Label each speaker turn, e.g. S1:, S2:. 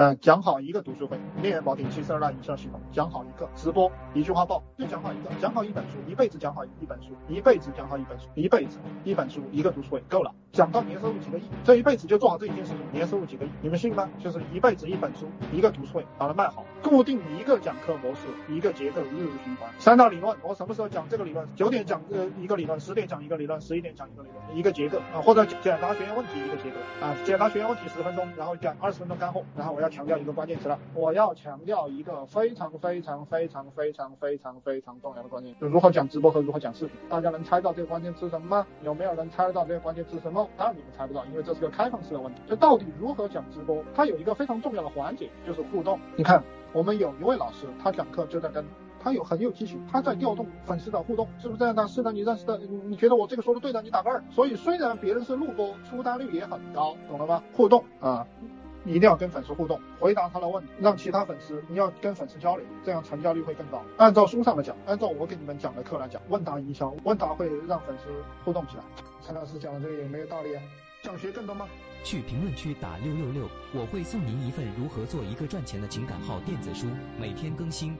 S1: 呃，讲好一个读书会，恋人宝典七十二大营销系统，讲好一个直播，一句话爆，就讲好一个，讲好一本书，一辈子讲好一本书，一辈子讲好一本书，一辈子一本书一个读书会够了，讲到年收入几个亿，这一辈子就做好这一件事情，年收入几个亿，你们信吗？就是一辈子一本书，一个读书会，把它卖好，固定一个讲课模式，一个结构，日日循环，三大理论，我什么时候讲这个理论？九点讲呃一个理论，十点讲一个理论，十一点讲一个理论，一个结构啊，或者解答学员问题一个结构啊，解答学员问题十分钟，然后讲二十分钟干货，然后我要强调一个关键词了，我要强调一个非常非常非常非常非常非常重要的关键，就如何讲直播和如何讲视频。大家能猜到这个关键词什么吗？有没有人猜得到这个关键词什么？当然你们猜不到，因为这是个开放式的问题。这到底如何讲直播？它有一个非常重要的环节，就是互动。你看，我们有一位老师，他讲课就在跟。他有很有激情，他在调动粉丝的互动，是不是这样的？是的，你认识的，你觉得我这个说的对的，你打个二。所以虽然别人是录播，出单率也很高，懂了吗？互动啊。你一定要跟粉丝互动，回答他的问题，让其他粉丝，你要跟粉丝交流，这样成交率会更高。按照书上的讲，按照我给你们讲的课来讲，问答营销，问答会让粉丝互动起来。陈老师讲的这个有没有道理啊？想学更多吗？
S2: 去评论区打六六六，我会送您一份如何做一个赚钱的情感号电子书，每天更新。